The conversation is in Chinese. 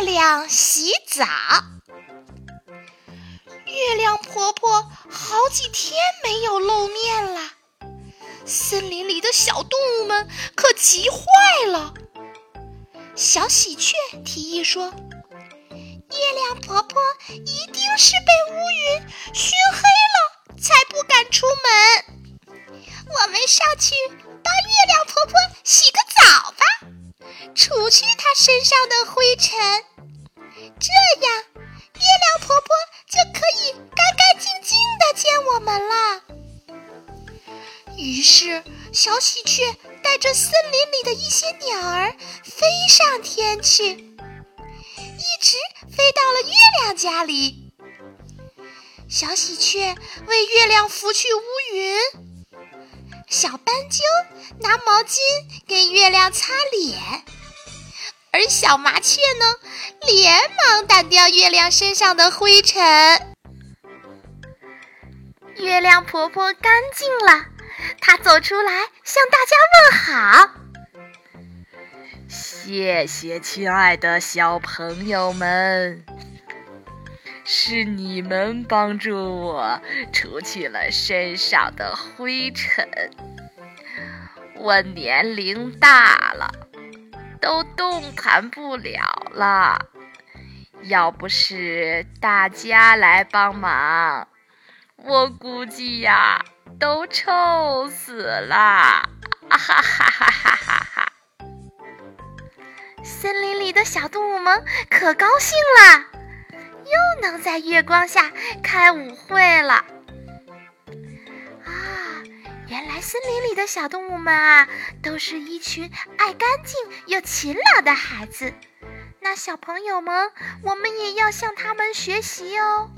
月亮洗澡。月亮婆婆好几天没有露面了，森林里的小动物们可急坏了。小喜鹊提议说：“月亮婆婆一定是被乌云熏黑了，才不敢出门。我们上去帮月亮婆婆洗个澡吧，除去她身上的灰尘，这样月亮婆婆就可以干干净净的见我们了。”于是，小喜鹊带着森林里的一些鸟儿飞上天去，一直飞到了月亮家里。小喜鹊为月亮拂去乌云，小斑鸠拿毛巾给月亮擦脸，而小麻雀呢，连忙掸掉月亮身上的灰尘。月亮婆婆干净了。他走出来向大家问好，谢谢亲爱的小朋友们，是你们帮助我除去了身上的灰尘。我年龄大了，都动弹不了了，要不是大家来帮忙，我估计呀。都臭死了！哈哈哈哈哈哈！森林里的小动物们可高兴了，又能在月光下开舞会了。森林里的小动物们啊，都是一群爱干净又勤劳的孩子。那小朋友们，我们也要向他们学习哦。